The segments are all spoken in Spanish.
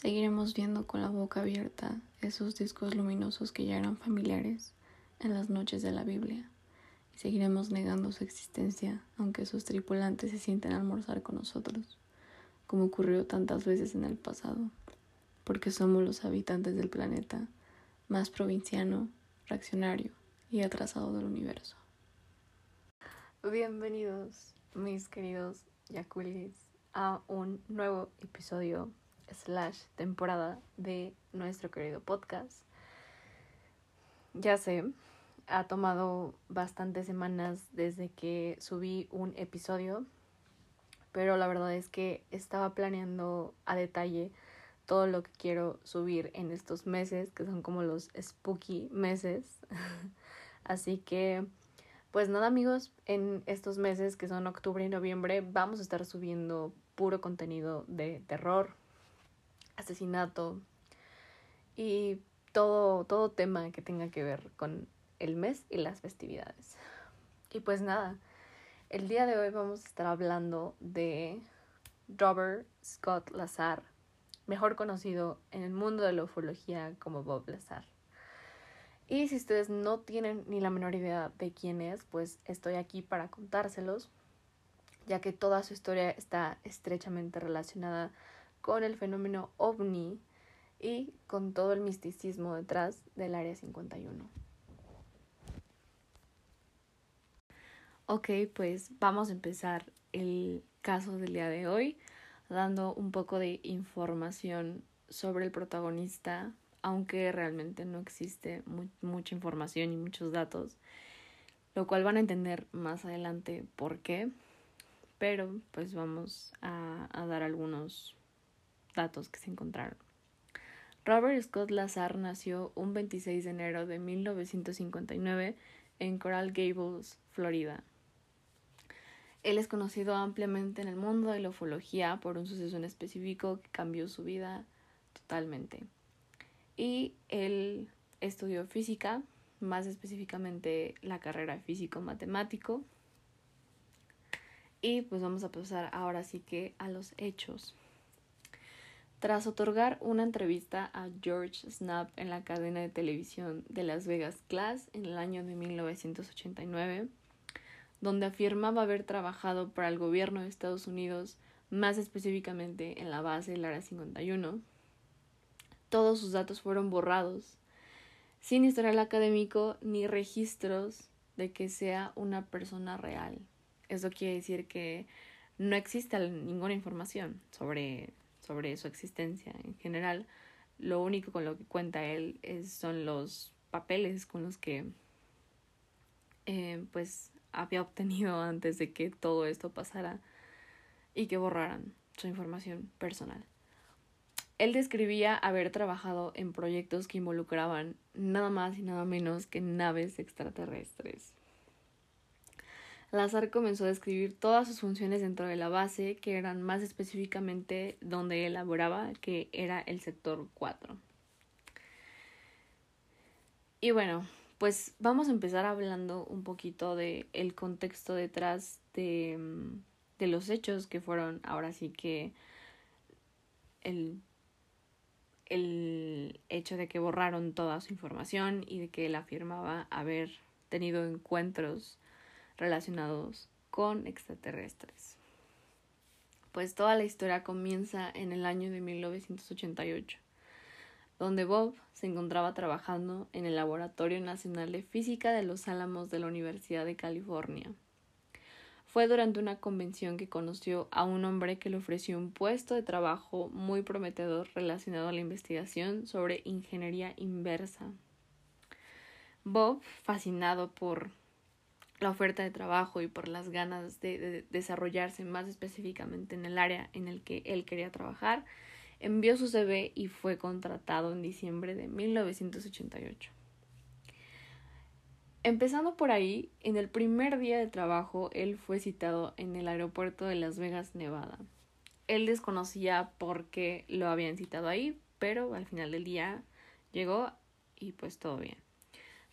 Seguiremos viendo con la boca abierta esos discos luminosos que ya eran familiares en las noches de la Biblia. Y seguiremos negando su existencia, aunque sus tripulantes se sienten a almorzar con nosotros, como ocurrió tantas veces en el pasado, porque somos los habitantes del planeta más provinciano, reaccionario y atrasado del universo. Bienvenidos, mis queridos Yakulis, a un nuevo episodio slash temporada de nuestro querido podcast. Ya sé, ha tomado bastantes semanas desde que subí un episodio, pero la verdad es que estaba planeando a detalle todo lo que quiero subir en estos meses, que son como los spooky meses. Así que, pues nada amigos, en estos meses que son octubre y noviembre vamos a estar subiendo puro contenido de terror, asesinato y todo, todo tema que tenga que ver con el mes y las festividades. Y pues nada, el día de hoy vamos a estar hablando de Robert Scott Lazar, mejor conocido en el mundo de la ufología como Bob Lazar. Y si ustedes no tienen ni la menor idea de quién es, pues estoy aquí para contárselos, ya que toda su historia está estrechamente relacionada con el fenómeno ovni y con todo el misticismo detrás del Área 51. Ok, pues vamos a empezar el caso del día de hoy dando un poco de información sobre el protagonista, aunque realmente no existe mucha información y muchos datos, lo cual van a entender más adelante por qué, pero pues vamos a, dar algunos datos que se encontraron. Robert Scott Lazar nació un 26 de enero de 1959 en Coral Gables, Florida. Él es conocido ampliamente en el mundo de la ufología por un suceso en específico que cambió su vida totalmente. Y él estudió física, más específicamente la carrera físico-matemático. Y pues vamos a pasar ahora sí que a los hechos. Tras otorgar una entrevista a George Snap en la cadena de televisión de Las Vegas Class en el año de 1989, donde afirmaba haber trabajado para el gobierno de Estados Unidos, más específicamente en la base del Área 51, todos sus datos fueron borrados, sin historial académico ni registros de que sea una persona real. Eso quiere decir que no existe ninguna información sobre sobre su existencia en general. Lo único con lo que cuenta él es, son los papeles con los que eh, pues había obtenido antes de que todo esto pasara y que borraran su información personal. Él describía haber trabajado en proyectos que involucraban nada más y nada menos que naves extraterrestres. Lazar comenzó a describir todas sus funciones dentro de la base, que eran más específicamente donde elaboraba, que era el sector 4. Y bueno, pues vamos a empezar hablando un poquito de el contexto detrás de, de los hechos que fueron ahora sí que el, el hecho de que borraron toda su información y de que él afirmaba haber tenido encuentros relacionados con extraterrestres. Pues toda la historia comienza en el año de 1988, donde Bob se encontraba trabajando en el Laboratorio Nacional de Física de los Álamos de la Universidad de California. Fue durante una convención que conoció a un hombre que le ofreció un puesto de trabajo muy prometedor relacionado a la investigación sobre ingeniería inversa. Bob, fascinado por la oferta de trabajo y por las ganas de, desarrollarse más específicamente en el área en el que él quería trabajar, envió su CV y fue contratado en diciembre de 1988. Empezando por ahí, en el primer día de trabajo, él fue citado en el aeropuerto de Las Vegas, Nevada. Él desconocía por qué lo habían citado ahí, pero al final del día llegó y pues todo bien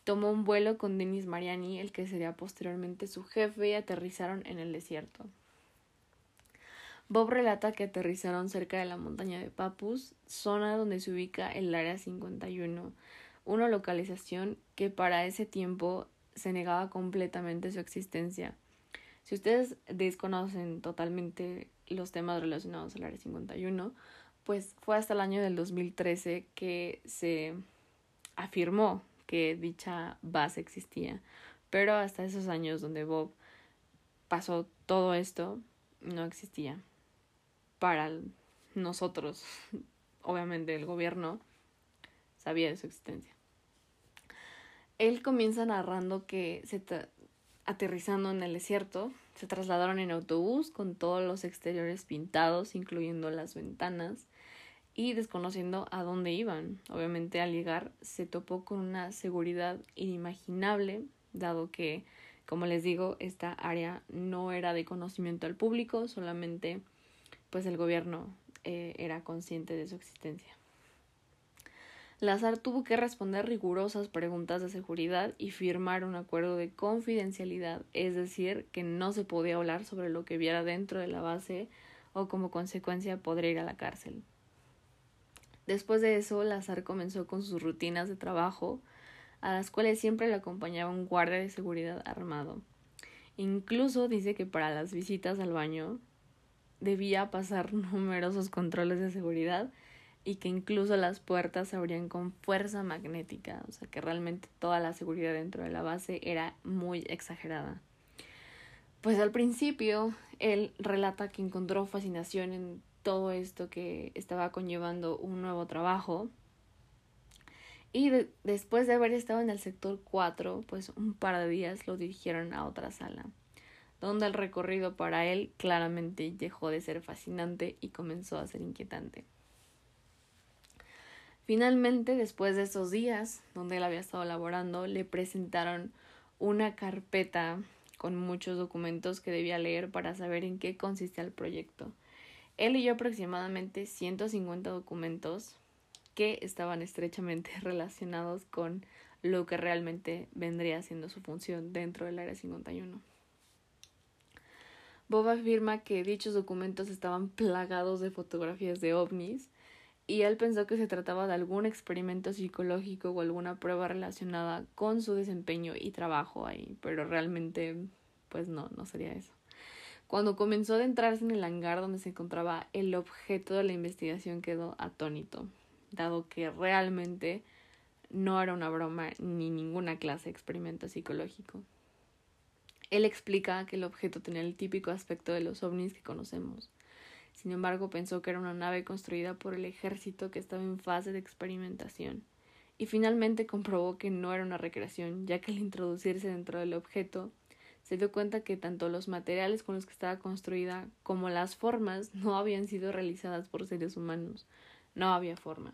tomó un vuelo con Denis Mariani, el que sería posteriormente su jefe, y aterrizaron en el desierto. Bob relata que aterrizaron cerca de la montaña de Papus, zona donde se ubica el Área 51, una localización que para ese tiempo se negaba completamente su existencia. Si ustedes desconocen totalmente los temas relacionados al Área 51, pues fue hasta el año del 2013 que se afirmó que dicha base existía. Pero hasta esos años donde Bob pasó todo esto, no existía para nosotros, obviamente el gobierno sabía de su existencia. Él comienza narrando que se aterrizando en el desierto, se trasladaron en autobús con todos los exteriores pintados, incluyendo las ventanas, y desconociendo a dónde iban. Obviamente al llegar se topó con una seguridad inimaginable, dado que, como les digo, esta área no era de conocimiento al público, solamente pues el gobierno eh, era consciente de su existencia. Lazar tuvo que responder rigurosas preguntas de seguridad y firmar un acuerdo de confidencialidad, es decir, que no se podía hablar sobre lo que viera dentro de la base o como consecuencia podría ir a la cárcel. Después de eso, Lazar comenzó con sus rutinas de trabajo, a las cuales siempre le acompañaba un guardia de seguridad armado. Incluso dice que para las visitas al baño debía pasar numerosos controles de seguridad y que incluso las puertas se abrían con fuerza magnética, o sea que realmente toda la seguridad dentro de la base era muy exagerada. Pues al principio él relata que encontró fascinación en todo esto que estaba conllevando un nuevo trabajo. Y después de haber estado en el sector 4, pues un par de días lo dirigieron a otra sala donde el recorrido para él claramente dejó de ser fascinante y comenzó a ser inquietante. Finalmente, después de esos días donde él había estado laborando, le presentaron una carpeta con muchos documentos que debía leer para saber en qué consistía el proyecto. Él leyó aproximadamente 150 documentos que estaban estrechamente relacionados con lo que realmente vendría siendo su función dentro del Área 51. Bob afirma que dichos documentos estaban plagados de fotografías de ovnis y él pensó que se trataba de algún experimento psicológico o alguna prueba relacionada con su desempeño y trabajo ahí, pero realmente pues no, no sería eso. Cuando comenzó a adentrarse en el hangar donde se encontraba el objeto de la investigación quedó atónito, dado que realmente no era una broma ni ninguna clase de experimento psicológico. Él explica que el objeto tenía el típico aspecto de los ovnis que conocemos. Sin embargo, pensó que era una nave construida por el ejército que estaba en fase de experimentación. Y finalmente comprobó que no era una recreación, ya que al introducirse dentro del objeto, se dio cuenta que tanto los materiales con los que estaba construida como las formas no habían sido realizadas por seres humanos. No había forma.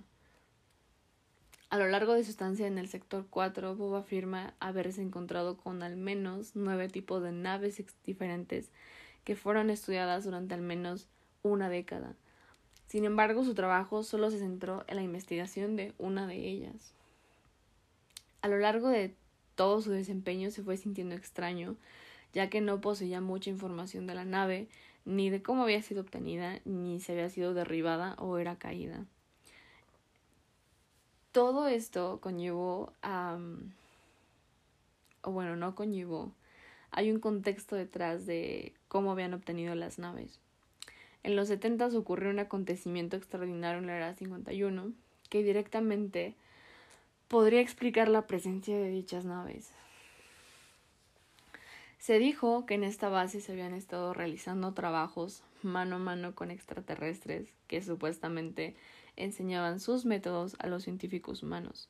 A lo largo de su estancia en el sector 4, Bob afirma haberse encontrado con al menos nueve tipos de naves diferentes que fueron estudiadas durante al menos una década. Sin embargo, su trabajo solo se centró en la investigación de una de ellas. A lo largo de todo su desempeño se fue sintiendo extraño, ya que no poseía mucha información de la nave, ni de cómo había sido obtenida, ni si había sido derribada o era caída todo esto conllevó a... o bueno, no conllevó. Hay un contexto detrás de cómo habían obtenido las naves. En los 70 ocurrió un acontecimiento extraordinario en la era 51 que directamente podría explicar la presencia de dichas naves. Se dijo que en esta base se habían estado realizando trabajos mano a mano con extraterrestres que supuestamente enseñaban sus métodos a los científicos humanos.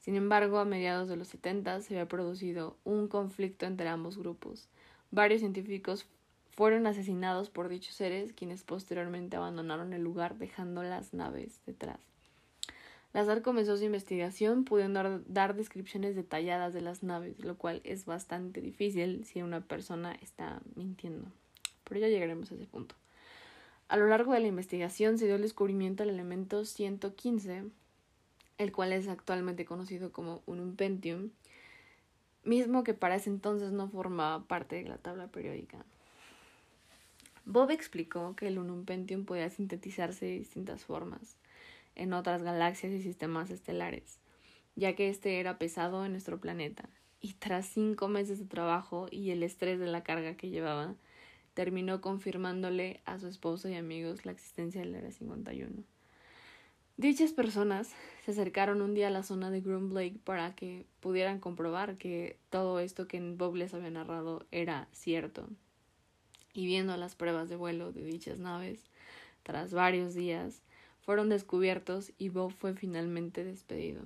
Sin embargo, a mediados de los 70 se había producido un conflicto entre ambos grupos. Varios científicos fueron asesinados por dichos seres, quienes posteriormente abandonaron el lugar dejando las naves detrás. Lazar comenzó su investigación pudiendo dar descripciones detalladas de las naves, lo cual es bastante difícil si una persona está mintiendo. Pero ya llegaremos a ese punto. A lo largo de la investigación se dio el descubrimiento del elemento 115, el cual es actualmente conocido como un pentium, mismo que para ese entonces no formaba parte de la tabla periódica. Bob explicó que el Unum podía sintetizarse de distintas formas en otras galaxias y sistemas estelares, ya que este era pesado en nuestro planeta, y tras cinco meses de trabajo y el estrés de la carga que llevaba, terminó confirmándole a su esposo y amigos la existencia del Área 51. Dichas personas se acercaron un día a la zona de Groom Lake para que pudieran comprobar que todo esto que Bob les había narrado era cierto. Y viendo las pruebas de vuelo de dichas naves, tras varios días, fueron descubiertos y Bob fue finalmente despedido.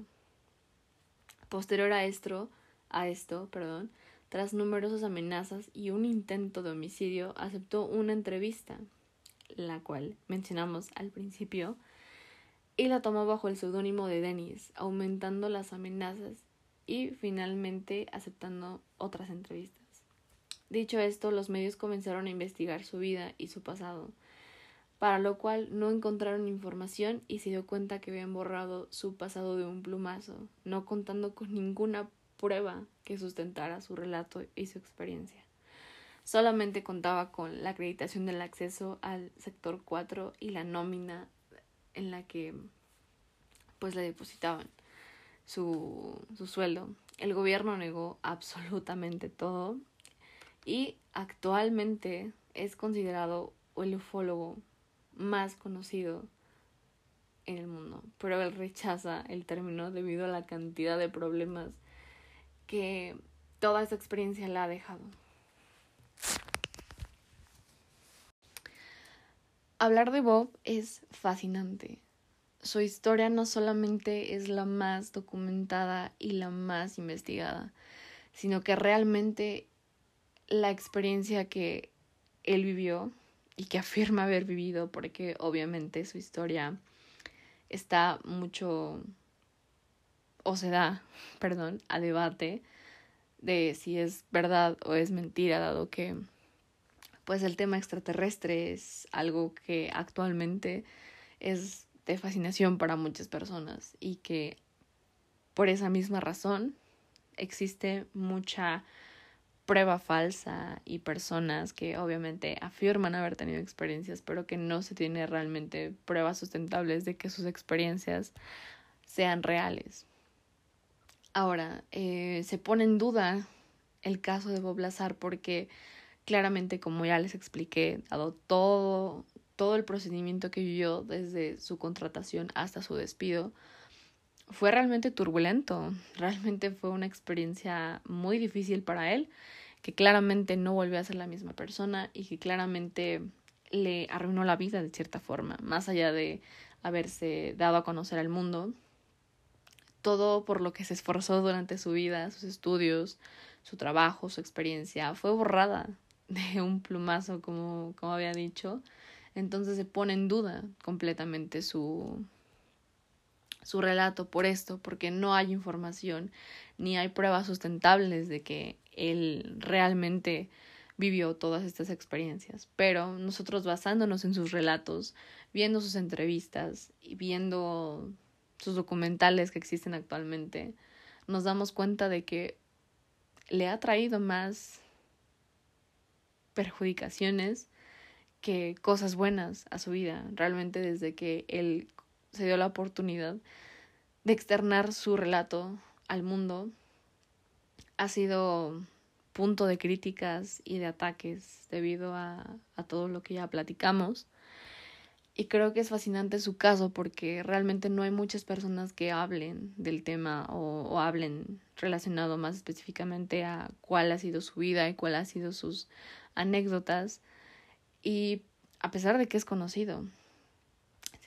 Posterior a esto, a esto, perdón, tras numerosas amenazas y un intento de homicidio, aceptó una entrevista, la cual mencionamos al principio, y la tomó bajo el seudónimo de Dennis, aumentando las amenazas y finalmente aceptando otras entrevistas. Dicho esto, los medios comenzaron a investigar su vida y su pasado, para lo cual no encontraron información y se dio cuenta que habían borrado su pasado de un plumazo, no contando con ninguna prueba que sustentara su relato y su experiencia. Solamente contaba con la acreditación del acceso al sector 4 y la nómina en la que pues le depositaban su, su sueldo. El gobierno negó absolutamente todo y actualmente es considerado el ufólogo más conocido en el mundo, pero él rechaza el término debido a la cantidad de problemas que toda esta experiencia le ha dejado. Hablar de Bob es fascinante. Su historia no solamente es la más documentada y la más investigada, sino que realmente la experiencia que él vivió y que afirma haber vivido, porque obviamente su historia está mucho, o se da, perdón, a debate de si es verdad o es mentira, dado que pues el tema extraterrestre es algo que actualmente es de fascinación para muchas personas y que por esa misma razón existe mucha prueba falsa y personas que obviamente afirman haber tenido experiencias, pero que no se tiene realmente pruebas sustentables de que sus experiencias sean reales. Ahora, eh, se pone en duda el caso de Bob Lazar porque claramente, como ya les expliqué, dado todo, todo el procedimiento que vivió desde su contratación hasta su despido, fue realmente turbulento, realmente fue una experiencia muy difícil para él, que claramente no volvió a ser la misma persona y que claramente le arruinó la vida de cierta forma, más allá de haberse dado a conocer al mundo, todo por lo que se esforzó durante su vida, sus estudios, su trabajo, su experiencia, fue borrada de un plumazo, como, como había dicho. Entonces se pone en duda completamente su, su relato por esto, porque no hay información ni hay pruebas sustentables de que él realmente vivió todas estas experiencias. Pero nosotros basándonos en sus relatos, viendo sus entrevistas y viendo sus documentales que existen actualmente, nos damos cuenta de que le ha traído más perjudicaciones que cosas buenas a su vida, realmente desde que él se dio la oportunidad de externar su relato al mundo, ha sido punto de críticas y de ataques debido a, a todo lo que ya platicamos. Y creo que es fascinante su caso porque realmente no hay muchas personas que hablen del tema o, o hablen relacionado más específicamente a cuál ha sido su vida y cuál ha sido sus anécdotas. Y a pesar de que es conocido,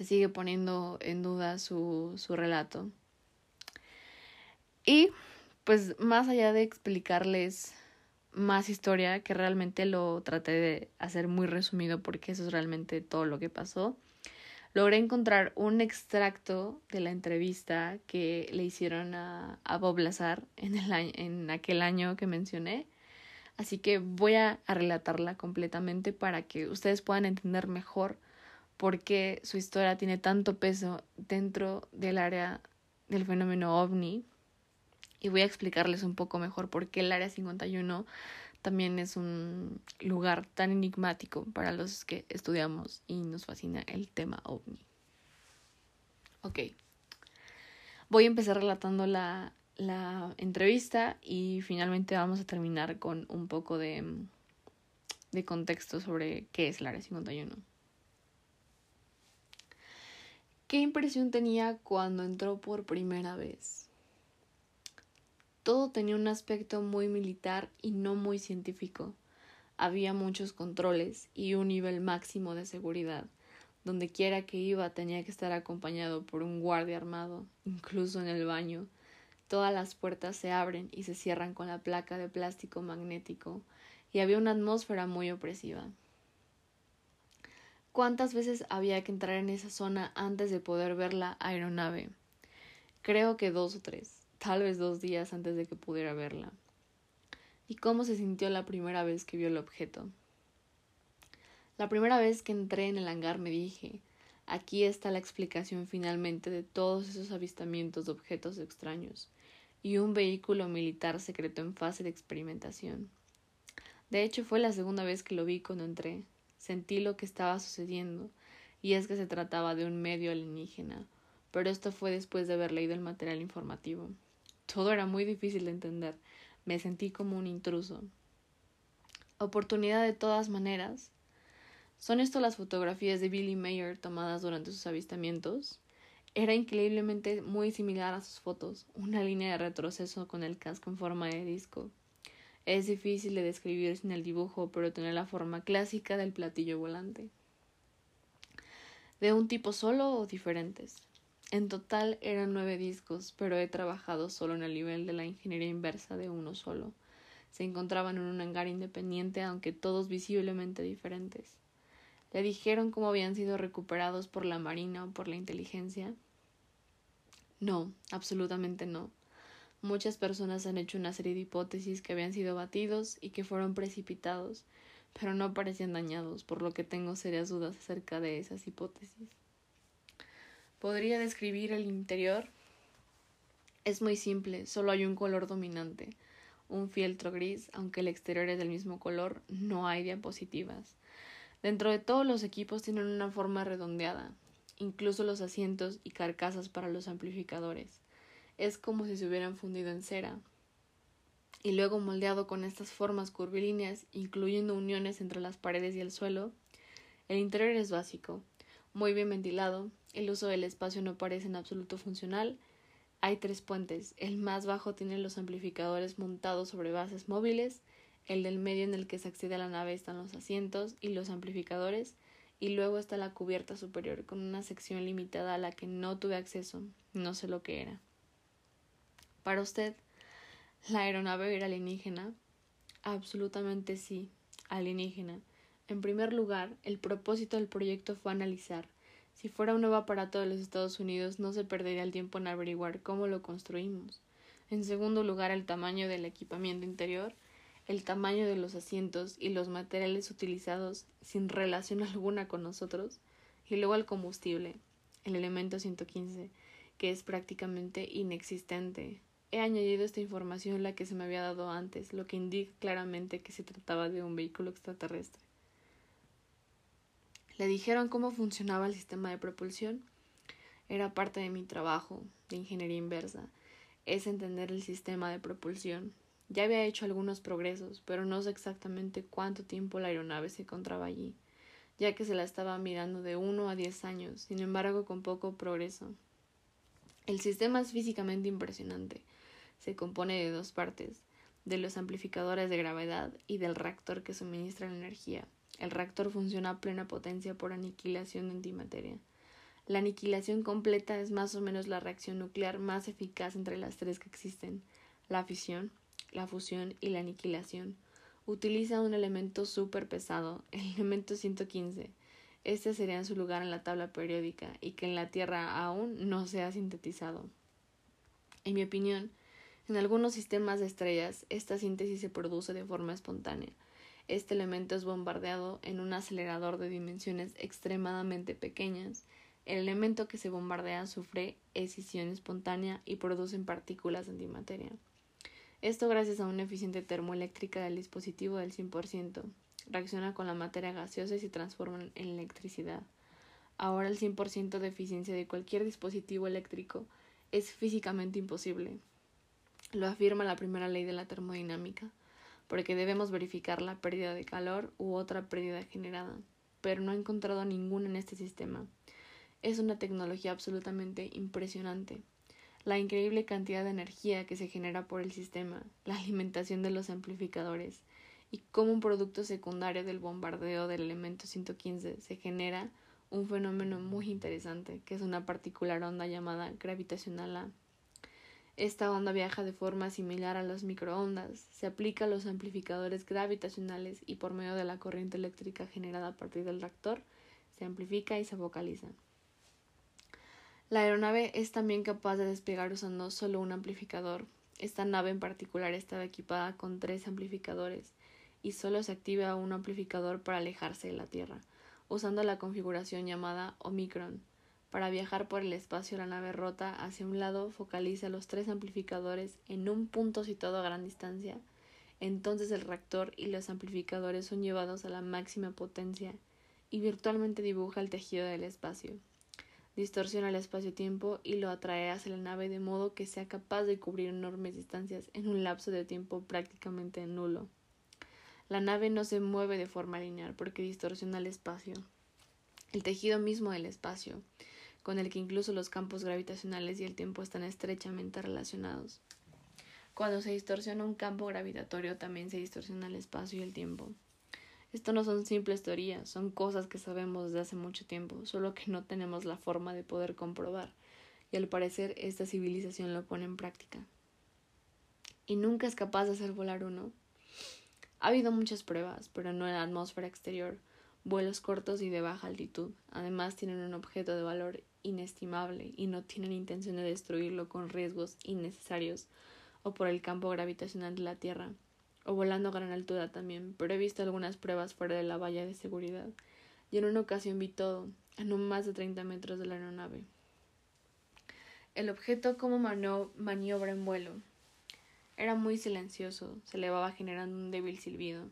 se sigue poniendo en duda su, su relato. Y pues más allá de explicarles más historia, que realmente lo traté de hacer muy resumido porque eso es realmente todo lo que pasó, logré encontrar un extracto de la entrevista que le hicieron a, a Bob Lazar en, el en aquel año que mencioné. Así que voy a, a relatarla completamente para que ustedes puedan entender mejor por qué su historia tiene tanto peso dentro del área del fenómeno ovni y voy a explicarles un poco mejor por qué el área 51 también es un lugar tan enigmático para los que estudiamos y nos fascina el tema ovni. Ok. Voy a empezar relatando la, la entrevista y finalmente vamos a terminar con un poco de, de contexto sobre qué es el Área 51. ¿Qué impresión tenía cuando entró por primera vez? Todo tenía un aspecto muy militar y no muy científico. Había muchos controles y un nivel máximo de seguridad. Donde quiera que iba tenía que estar acompañado por un guardia armado, incluso en el baño. Todas las puertas se abren y se cierran con la placa de plástico magnético, y había una atmósfera muy opresiva. ¿Cuántas veces había que entrar en esa zona antes de poder ver la aeronave? Creo que dos o tres tal vez dos días antes de que pudiera verla. ¿Y cómo se sintió la primera vez que vio el objeto? La primera vez que entré en el hangar me dije, aquí está la explicación finalmente de todos esos avistamientos de objetos extraños y un vehículo militar secreto en fase de experimentación. De hecho, fue la segunda vez que lo vi cuando entré. Sentí lo que estaba sucediendo, y es que se trataba de un medio alienígena, pero esto fue después de haber leído el material informativo. Todo era muy difícil de entender. Me sentí como un intruso. Oportunidad de todas maneras. ¿Son esto las fotografías de Billy Mayer tomadas durante sus avistamientos? Era increíblemente muy similar a sus fotos, una línea de retroceso con el casco en forma de disco. Es difícil de describir sin el dibujo, pero tiene la forma clásica del platillo volante. ¿De un tipo solo o diferentes? En total eran nueve discos, pero he trabajado solo en el nivel de la ingeniería inversa de uno solo. Se encontraban en un hangar independiente, aunque todos visiblemente diferentes. Le dijeron cómo habían sido recuperados por la Marina o por la inteligencia. No, absolutamente no. Muchas personas han hecho una serie de hipótesis que habían sido batidos y que fueron precipitados, pero no parecían dañados, por lo que tengo serias dudas acerca de esas hipótesis. ¿Podría describir el interior? Es muy simple, solo hay un color dominante, un fieltro gris, aunque el exterior es del mismo color, no hay diapositivas. Dentro de todos los equipos tienen una forma redondeada, incluso los asientos y carcasas para los amplificadores. Es como si se hubieran fundido en cera y luego moldeado con estas formas curvilíneas, incluyendo uniones entre las paredes y el suelo. El interior es básico, muy bien ventilado, el uso del espacio no parece en absoluto funcional. Hay tres puentes. El más bajo tiene los amplificadores montados sobre bases móviles. El del medio en el que se accede a la nave están los asientos y los amplificadores. Y luego está la cubierta superior con una sección limitada a la que no tuve acceso. No sé lo que era. Para usted, ¿la aeronave era alienígena? Absolutamente sí, alienígena. En primer lugar, el propósito del proyecto fue analizar si fuera un nuevo aparato de los Estados Unidos, no se perdería el tiempo en averiguar cómo lo construimos. En segundo lugar, el tamaño del equipamiento interior, el tamaño de los asientos y los materiales utilizados sin relación alguna con nosotros. Y luego el combustible, el elemento 115, que es prácticamente inexistente. He añadido esta información la que se me había dado antes, lo que indica claramente que se trataba de un vehículo extraterrestre. Le dijeron cómo funcionaba el sistema de propulsión. Era parte de mi trabajo de ingeniería inversa. Es entender el sistema de propulsión. Ya había hecho algunos progresos, pero no sé exactamente cuánto tiempo la aeronave se encontraba allí, ya que se la estaba mirando de uno a diez años, sin embargo con poco progreso. El sistema es físicamente impresionante. Se compone de dos partes, de los amplificadores de gravedad y del reactor que suministra la energía. El reactor funciona a plena potencia por aniquilación de antimateria. La aniquilación completa es más o menos la reacción nuclear más eficaz entre las tres que existen, la fisión, la fusión y la aniquilación. Utiliza un elemento súper pesado, el elemento 115. Este sería en su lugar en la tabla periódica y que en la Tierra aún no se ha sintetizado. En mi opinión, en algunos sistemas de estrellas esta síntesis se produce de forma espontánea, este elemento es bombardeado en un acelerador de dimensiones extremadamente pequeñas. El elemento que se bombardea sufre escisión espontánea y produce partículas antimateria. Esto gracias a una eficiente termoeléctrica del dispositivo del 100%. Reacciona con la materia gaseosa y se transforma en electricidad. Ahora el 100% de eficiencia de cualquier dispositivo eléctrico es físicamente imposible. Lo afirma la primera ley de la termodinámica, porque debemos verificar la pérdida de calor u otra pérdida generada, pero no he encontrado ninguna en este sistema. Es una tecnología absolutamente impresionante. La increíble cantidad de energía que se genera por el sistema, la alimentación de los amplificadores y cómo un producto secundario del bombardeo del elemento 115 se genera un fenómeno muy interesante, que es una particular onda llamada gravitacional A. Esta onda viaja de forma similar a las microondas, se aplica a los amplificadores gravitacionales y por medio de la corriente eléctrica generada a partir del reactor se amplifica y se vocaliza. La aeronave es también capaz de despegar usando solo un amplificador. Esta nave en particular estaba equipada con tres amplificadores y solo se activa un amplificador para alejarse de la Tierra, usando la configuración llamada Omicron. Para viajar por el espacio la nave rota hacia un lado focaliza los tres amplificadores en un punto situado a gran distancia. Entonces el reactor y los amplificadores son llevados a la máxima potencia y virtualmente dibuja el tejido del espacio distorsiona el espacio-tiempo y lo atrae hacia la nave de modo que sea capaz de cubrir enormes distancias en un lapso de tiempo prácticamente nulo. La nave no se mueve de forma lineal porque distorsiona el espacio, el tejido mismo del espacio, con el que incluso los campos gravitacionales y el tiempo están estrechamente relacionados. Cuando se distorsiona un campo gravitatorio también se distorsiona el espacio y el tiempo. Esto no son simples teorías, son cosas que sabemos desde hace mucho tiempo, solo que no tenemos la forma de poder comprobar, y al parecer esta civilización lo pone en práctica. Y nunca es capaz de hacer volar uno. Ha habido muchas pruebas, pero no en la atmósfera exterior, vuelos cortos y de baja altitud. Además tienen un objeto de valor inestimable y no tienen intención de destruirlo con riesgos innecesarios o por el campo gravitacional de la Tierra o volando a gran altura también, pero he visto algunas pruebas fuera de la valla de seguridad, y en una ocasión vi todo, a no más de 30 metros de la aeronave. El objeto como maniobra en vuelo. Era muy silencioso, se elevaba generando un débil silbido,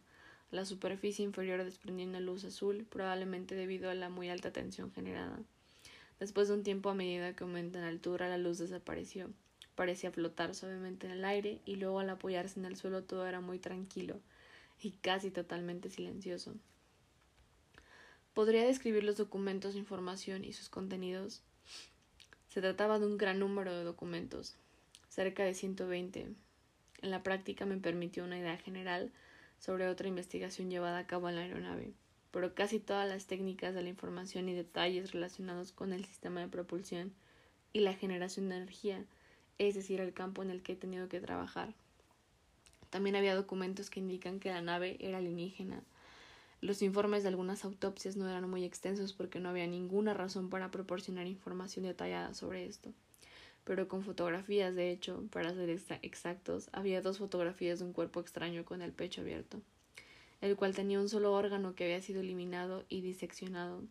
la superficie inferior desprendiendo luz azul, probablemente debido a la muy alta tensión generada. Después de un tiempo a medida que aumenta en altura, la luz desapareció parecía flotar suavemente en el aire y luego al apoyarse en el suelo todo era muy tranquilo y casi totalmente silencioso. ¿Podría describir los documentos información y sus contenidos? Se trataba de un gran número de documentos, cerca de 120. En la práctica me permitió una idea general sobre otra investigación llevada a cabo en la aeronave, pero casi todas las técnicas de la información y detalles relacionados con el sistema de propulsión y la generación de energía es decir, el campo en el que he tenido que trabajar. También había documentos que indican que la nave era alienígena. Los informes de algunas autopsias no eran muy extensos porque no había ninguna razón para proporcionar información detallada sobre esto. Pero con fotografías, de hecho, para ser exactos, había dos fotografías de un cuerpo extraño con el pecho abierto, el cual tenía un solo órgano que había sido eliminado y diseccionado,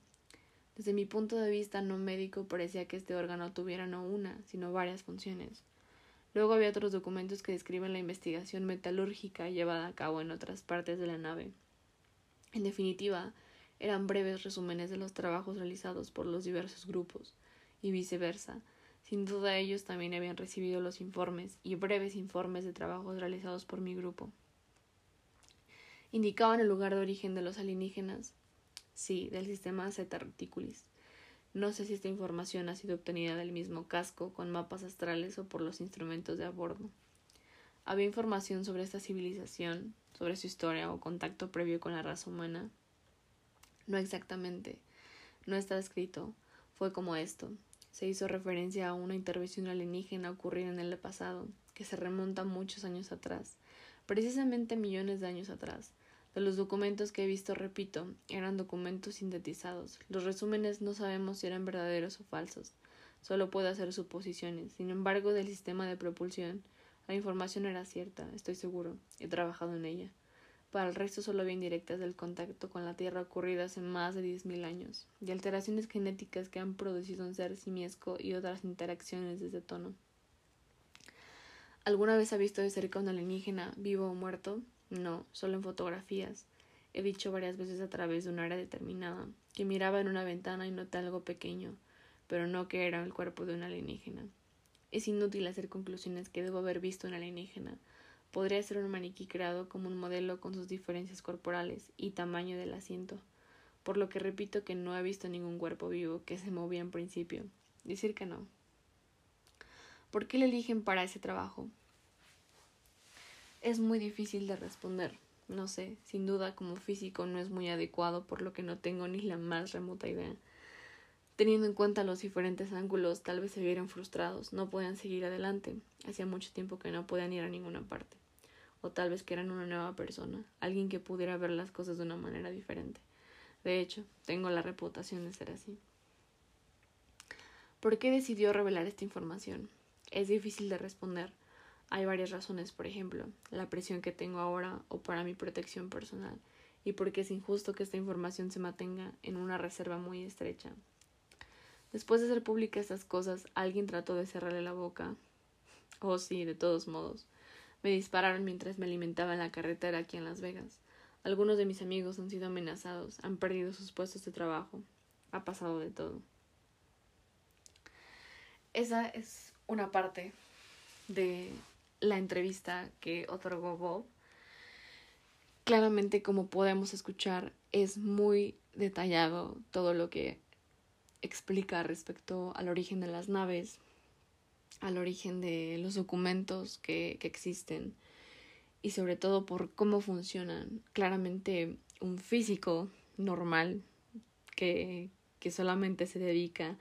desde mi punto de vista no médico parecía que este órgano tuviera no una, sino varias funciones. Luego había otros documentos que describen la investigación metalúrgica llevada a cabo en otras partes de la nave. En definitiva, eran breves resúmenes de los trabajos realizados por los diversos grupos, y viceversa. Sin duda ellos también habían recibido los informes y breves informes de trabajos realizados por mi grupo. Indicaban el lugar de origen de los alienígenas, Sí, del sistema Zeta Reticulis. No sé si esta información ha sido obtenida del mismo casco, con mapas astrales o por los instrumentos de a bordo. ¿Había información sobre esta civilización, sobre su historia o contacto previo con la raza humana? No exactamente. No está escrito. Fue como esto. Se hizo referencia a una intervención alienígena ocurrida en el pasado, que se remonta muchos años atrás, precisamente millones de años atrás. Los documentos que he visto, repito, eran documentos sintetizados. Los resúmenes no sabemos si eran verdaderos o falsos. Solo puedo hacer suposiciones. Sin embargo, del sistema de propulsión, la información era cierta, estoy seguro. He trabajado en ella. Para el resto solo había indirectas del contacto con la Tierra ocurridas hace más de diez mil años, y alteraciones genéticas que han producido un ser simiesco y otras interacciones de tono. ¿Alguna vez ha visto de cerca un alienígena, vivo o muerto? No, solo en fotografías. He dicho varias veces a través de un área determinada, que miraba en una ventana y noté algo pequeño, pero no que era el cuerpo de un alienígena. Es inútil hacer conclusiones que debo haber visto un alienígena. Podría ser un maniquí creado como un modelo con sus diferencias corporales y tamaño del asiento, por lo que repito que no he visto ningún cuerpo vivo que se movía en principio. Decir que no. ¿Por qué le eligen para ese trabajo? Es muy difícil de responder. No sé, sin duda como físico no es muy adecuado, por lo que no tengo ni la más remota idea. Teniendo en cuenta los diferentes ángulos, tal vez se vieran frustrados, no podían seguir adelante. Hacía mucho tiempo que no podían ir a ninguna parte. O tal vez que eran una nueva persona, alguien que pudiera ver las cosas de una manera diferente. De hecho, tengo la reputación de ser así. ¿Por qué decidió revelar esta información? Es difícil de responder. Hay varias razones, por ejemplo, la presión que tengo ahora o para mi protección personal, y porque es injusto que esta información se mantenga en una reserva muy estrecha. Después de hacer públicas estas cosas, alguien trató de cerrarle la boca. Oh, sí, de todos modos. Me dispararon mientras me alimentaba en la carretera aquí en Las Vegas. Algunos de mis amigos han sido amenazados, han perdido sus puestos de trabajo. Ha pasado de todo. Esa es una parte de la entrevista que otorgó Bob. Claramente, como podemos escuchar, es muy detallado todo lo que explica respecto al origen de las naves, al origen de los documentos que, que existen y sobre todo por cómo funcionan. Claramente un físico normal que, que solamente se dedica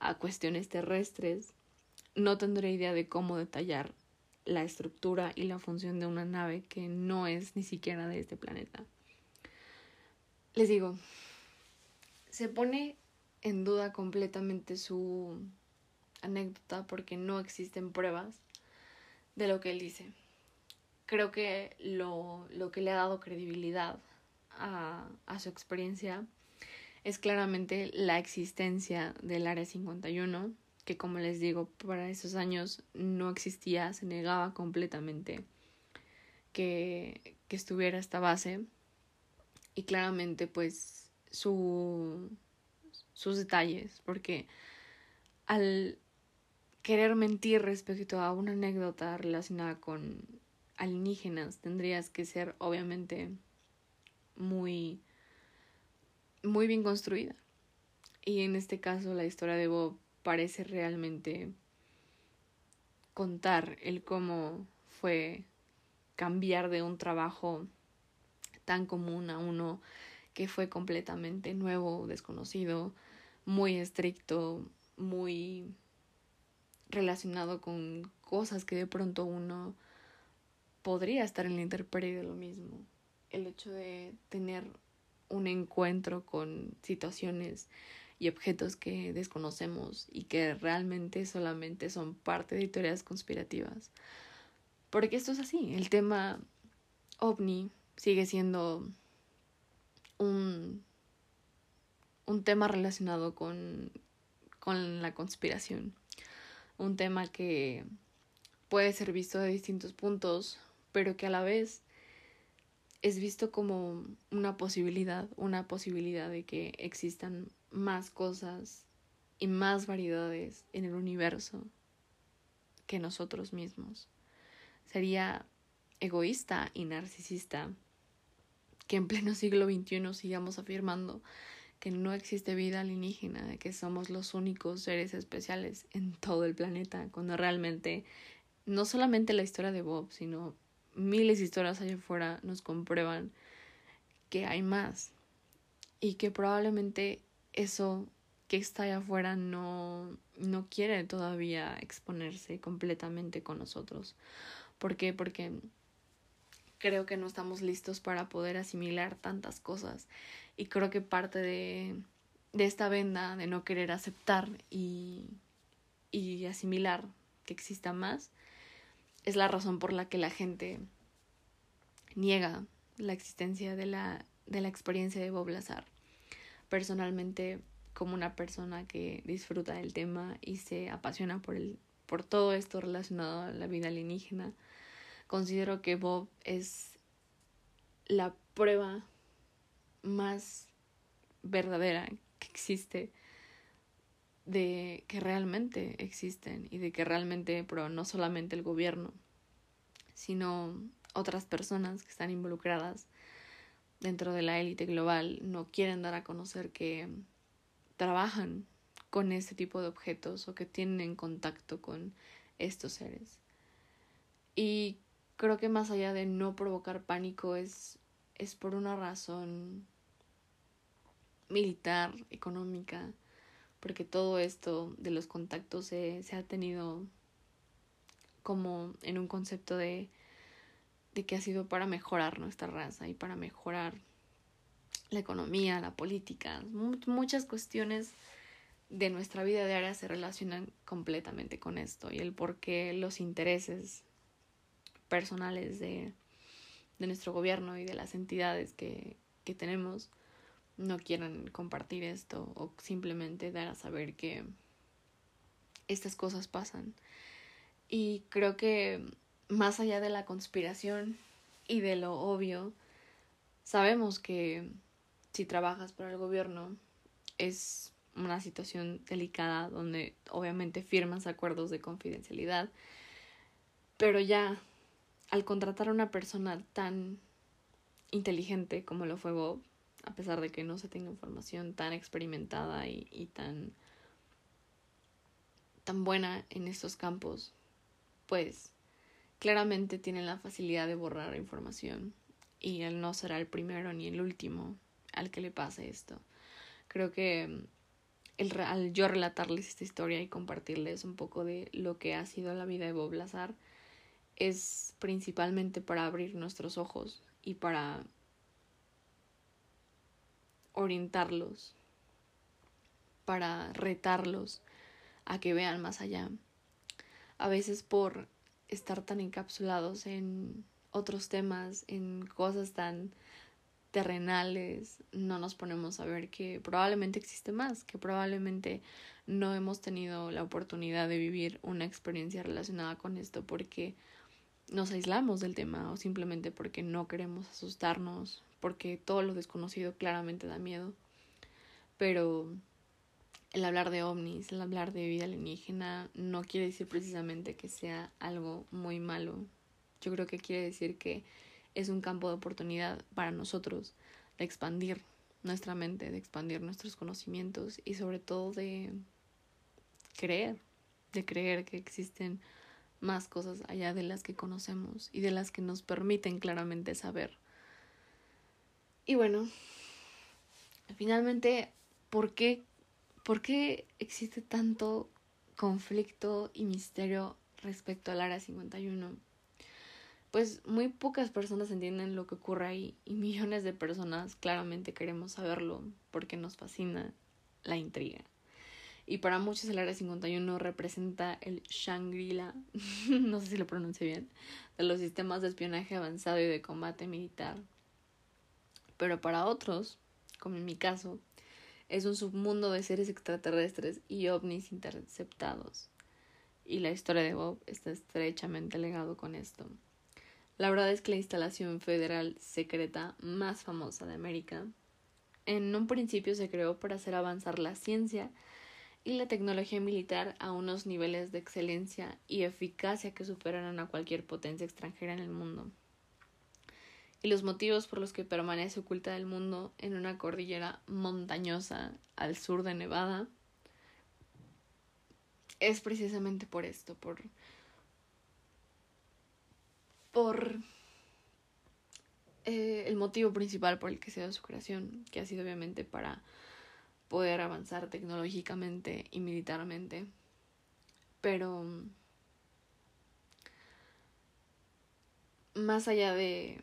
a cuestiones terrestres no tendré idea de cómo detallar la estructura y la función de una nave que no es ni siquiera de este planeta. Les digo, se pone en duda completamente su anécdota porque no existen pruebas de lo que él dice. Creo que lo, lo que le ha dado credibilidad a, a su experiencia es claramente la existencia del Área 51, que como les digo, para esos años no existía, se negaba completamente que, que estuviera esta base. Y claramente pues su, sus detalles, porque al querer mentir respecto a una anécdota relacionada con alienígenas, tendrías que ser obviamente muy muy bien construida. Y en este caso la historia de Bob parece realmente contar el cómo fue cambiar de un trabajo tan común a uno que fue completamente nuevo, desconocido, muy estricto, muy relacionado con cosas que de pronto uno podría estar en la intemperie de lo mismo. El hecho de tener un encuentro con situaciones y objetos que desconocemos y que realmente solamente son parte de teorías conspirativas. Porque esto es así, el tema ovni sigue siendo un, un tema relacionado con, con la conspiración, un tema que puede ser visto de distintos puntos, pero que a la vez es visto como una posibilidad, una posibilidad de que existan más cosas y más variedades en el universo que nosotros mismos. Sería egoísta y narcisista que en pleno siglo XXI sigamos afirmando que no existe vida alienígena, que somos los únicos seres especiales en todo el planeta, cuando realmente no solamente la historia de Bob, sino miles de historias allá afuera nos comprueban que hay más y que probablemente eso que está allá afuera no, no quiere todavía exponerse completamente con nosotros. ¿Por qué? Porque creo que no estamos listos para poder asimilar tantas cosas y creo que parte de, de esta venda de no querer aceptar y, y asimilar que exista más es la razón por la que la gente niega la existencia de la, de la experiencia de Bob Lazar. Personalmente, como una persona que disfruta del tema y se apasiona por el, por todo esto relacionado a la vida alienígena, considero que Bob es la prueba más verdadera que existe de que realmente existen y de que realmente, pero no solamente el gobierno, sino otras personas que están involucradas dentro de la élite global no quieren dar a conocer que trabajan con este tipo de objetos o que tienen contacto con estos seres. Y creo que más allá de no provocar pánico es, es por una razón militar, económica, porque todo esto de los contactos se, se ha tenido como en un concepto de, que ha sido para mejorar nuestra raza y para mejorar la economía, la política, muchas cuestiones de nuestra vida diaria se relacionan completamente con esto y el por qué los intereses personales de, de nuestro gobierno y de las entidades que, que tenemos no quieran compartir esto o simplemente dar a saber que estas cosas pasan. Y creo que más allá de la conspiración y de lo obvio, sabemos que si trabajas para el gobierno es una situación delicada donde obviamente firmas acuerdos de confidencialidad, pero ya al contratar a una persona tan inteligente como lo fue Bob, a pesar de que no se tenga información tan experimentada y, y tan, tan buena en estos campos, pues claramente tienen la facilidad de borrar información y él no será el primero ni el último al que le pase esto. Creo que el, al yo relatarles esta historia y compartirles un poco de lo que ha sido la vida de Bob Lazar es principalmente para abrir nuestros ojos y para orientarlos, para retarlos a que vean más allá. A veces por estar tan encapsulados en otros temas, en cosas tan terrenales, no nos ponemos a ver que probablemente existe más, que probablemente no hemos tenido la oportunidad de vivir una experiencia relacionada con esto porque nos aislamos del tema o simplemente porque no queremos asustarnos, porque todo lo desconocido claramente da miedo. Pero el hablar de ovnis, el hablar de vida alienígena no quiere decir precisamente que sea algo muy malo. Yo creo que quiere decir que es un campo de oportunidad para nosotros de expandir nuestra mente, de expandir nuestros conocimientos y sobre todo de creer, de creer que existen más cosas allá de las que conocemos y de las que nos permiten claramente saber. Y bueno, finalmente, ¿por qué, ¿por qué existe tanto conflicto y misterio respecto al Área 51? pues muy pocas personas entienden lo que ocurre ahí y millones de personas claramente queremos saberlo porque nos fascina la intriga. Y para muchos el Área 51 representa el Shangri-La, no sé si lo pronuncio bien, de los sistemas de espionaje avanzado y de combate militar. Pero para otros, como en mi caso, es un submundo de seres extraterrestres y ovnis interceptados. Y la historia de Bob está estrechamente legado con esto. La verdad es que la instalación federal secreta más famosa de América en un principio se creó para hacer avanzar la ciencia y la tecnología militar a unos niveles de excelencia y eficacia que superaran a cualquier potencia extranjera en el mundo. Y los motivos por los que permanece oculta del mundo en una cordillera montañosa al sur de Nevada es precisamente por esto, por por eh, el motivo principal por el que se dio su creación, que ha sido obviamente para poder avanzar tecnológicamente y militarmente. Pero más allá de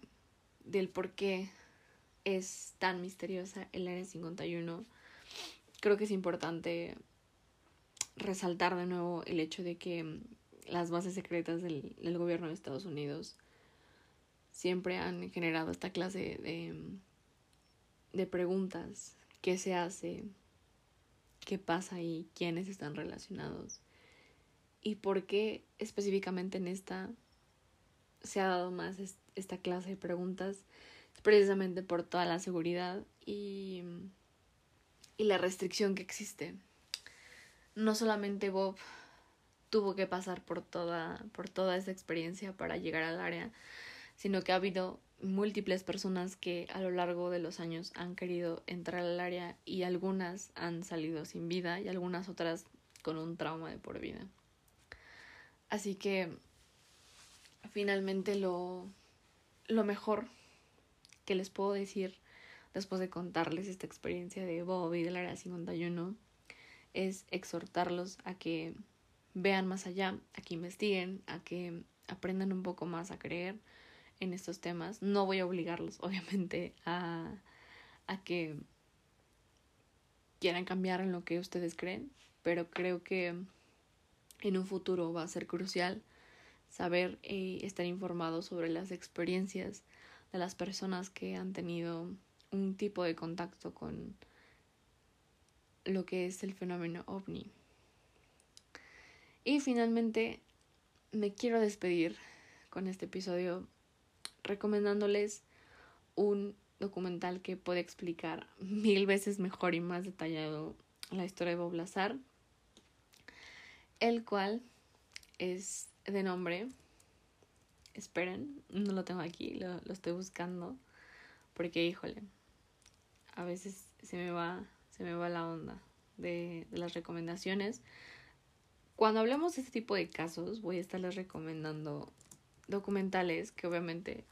del por qué es tan misteriosa el Área 51, creo que es importante resaltar de nuevo el hecho de que las bases secretas del, del gobierno de Estados Unidos siempre han generado esta clase de, de preguntas. ¿Qué se hace? ¿Qué pasa y quiénes están relacionados? y por qué específicamente en esta se ha dado más esta clase de preguntas, precisamente por toda la seguridad y, y la restricción que existe. No solamente Bob tuvo que pasar por toda, por toda esa experiencia para llegar al área, sino que ha habido múltiples personas que a lo largo de los años han querido entrar al área y algunas han salido sin vida y algunas otras con un trauma de por vida. Así que finalmente lo, lo mejor que les puedo decir después de contarles esta experiencia de Bob y del área 51 es exhortarlos a que vean más allá, a que investiguen, a que aprendan un poco más a creer en estos temas. No voy a obligarlos, obviamente, a, a que quieran cambiar en lo que ustedes creen, pero creo que en un futuro va a ser crucial saber y estar informado sobre las experiencias de las personas que han tenido un tipo de contacto con lo que es el fenómeno ovni. Y finalmente me quiero despedir con este episodio recomendándoles un documental que puede explicar mil veces mejor y más detallado la historia de Bob Lazar, el cual es de nombre, esperen, no lo tengo aquí, lo, lo estoy buscando, porque híjole, a veces se me va, se me va la onda de, las recomendaciones. Cuando hablemos de este tipo de casos, voy a estarles recomendando documentales que obviamente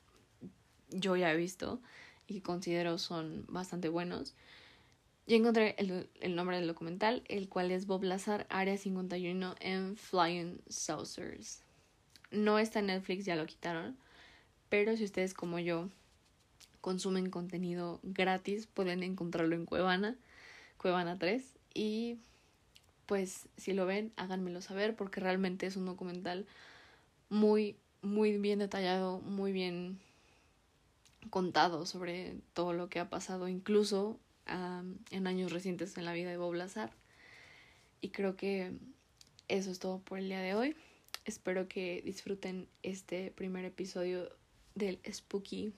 yo ya he visto y considero son bastante buenos. Yo encontré el, el, nombre del documental, el cual es Bob Lazar, Área 51 en Flying Saucers. No está en Netflix, ya lo quitaron, pero si ustedes como yo consumen contenido gratis, pueden encontrarlo en Cuevana, Cuevana 3, y pues si lo ven, háganmelo saber porque realmente es un documental muy, muy bien detallado, muy bien contado sobre todo lo que ha pasado, incluso um, en años recientes en la vida de Bob Lazar. Y creo que eso es todo por el día de hoy. Espero que disfruten este primer episodio del Spooky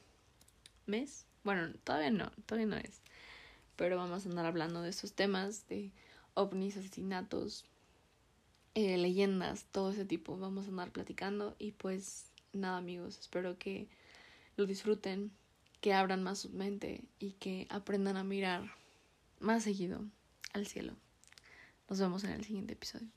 mes. Bueno, todavía no, todavía no es. Pero vamos a andar hablando de estos temas, de ovnis, asesinatos, eh, leyendas, todo ese tipo. Vamos a andar platicando y pues nada amigos, espero que lo disfruten, que abran más su mente y que aprendan a mirar más seguido al cielo. Nos vemos en el siguiente episodio.